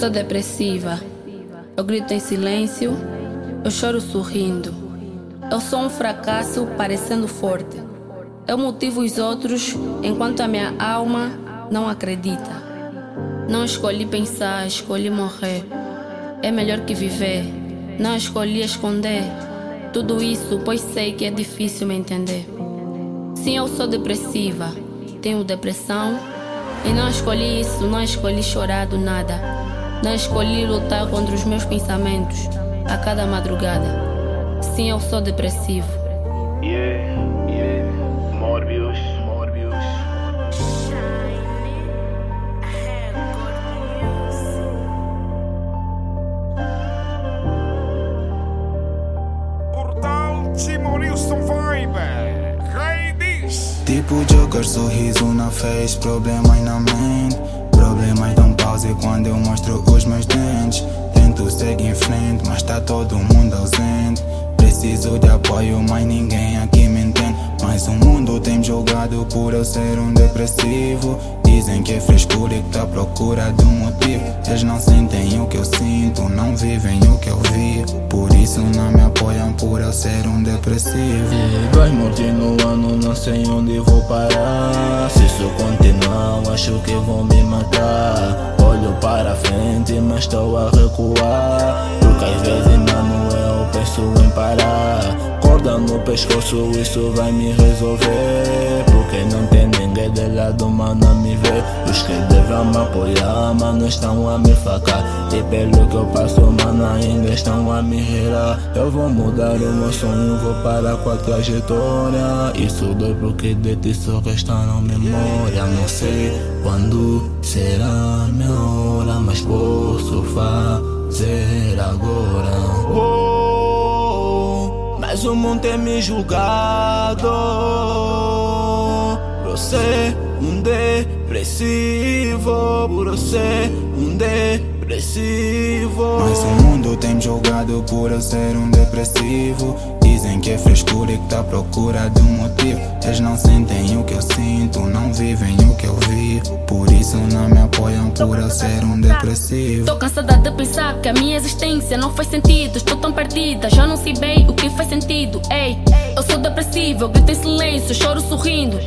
sou depressiva. Eu grito em silêncio, eu choro sorrindo. Eu sou um fracasso parecendo forte. Eu motivo os outros enquanto a minha alma não acredita. Não escolhi pensar, escolhi morrer. É melhor que viver. Não escolhi esconder tudo isso, pois sei que é difícil me entender. Sim, eu sou depressiva, tenho depressão. E não escolhi isso, não escolhi chorar do nada. Não escolhi lutar contra os meus pensamentos a cada madrugada. Sim, eu sou depressivo. Yeah, yeah, Morbius, Morbius. Portal Timorilson Vibe. Rei diz. Tipo Joker, sorriso na face, problemas na mente. Problemas dão pause quando frente, mas tá todo mundo ausente. Preciso de apoio, mas ninguém aqui me entende. Mas o mundo tem me julgado por eu ser um depressivo. Dizem que é frescura e que tá à procura de um motivo. Eles não sentem o que eu sinto, não vivem o que eu vi. Por isso não me apoiam por eu ser um depressivo. E no ano, não sei onde vou parar. Se isso continuar, acho que vão me matar. Olho para frente, mas estou a recuar. Porque às vezes, mano, eu penso em parar. Corda no pescoço, isso vai me resolver. Porque não tem ninguém de lado, mano, a me ver. Os que devem me apoiar, mano, estão a me facar. E pelo que eu passo, mano, ainda estão a me rirar. Eu vou mudar o meu sonho, vou parar com a trajetória. Isso dói porque de ti só restaram memória. Não sei quando será minha hora, mas posso fazer agora. Oh, mas o mundo tem me julgado ser um depressivo, ser um depressivo. Mas o mundo tem me julgado por eu ser um depressivo. Dizem que é frescura e que tá à procura de um motivo. Eles não sentem o que eu sinto, não vivem o que eu vi. Por isso não me apoiam por eu ser um depressivo. Tô cansada de pensar que a minha existência não faz sentido. Estou tão perdida, já não sei bem o que faz sentido. Ei, eu sou depressiva, eu grito em silêncio, choro sorrindo.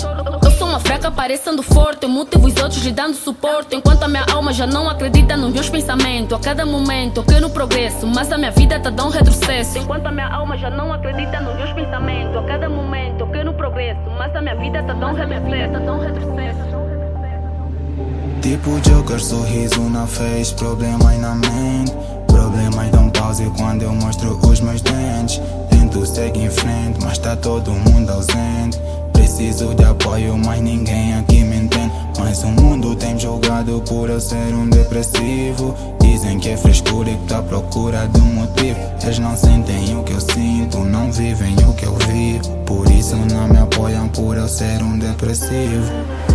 Uma fraca parecendo forte, eu motivo os outros lhe dando suporte. Enquanto a minha alma já não acredita nos meus pensamentos. A cada momento eu quero progresso, mas a minha vida tá dando um retrocesso. Enquanto a minha alma já não acredita nos meus pensamentos. A cada momento eu quero progresso, mas a minha vida tá dando um retrocesso. Tá dando um retrocesso. Tipo Joker, sorriso na face, problemas na mente. Problemas dão pause quando eu mostro os meus dentes. Tento seguir em frente, mas tá todo mundo ausente. Preciso de apoio, mas ninguém aqui me entende. Mas o mundo tem me julgado por eu ser um depressivo. Dizem que é frescura e que tá à procura de um motivo. Eles não sentem o que eu sinto, não vivem o que eu vi. Por isso não me apoiam por eu ser um depressivo.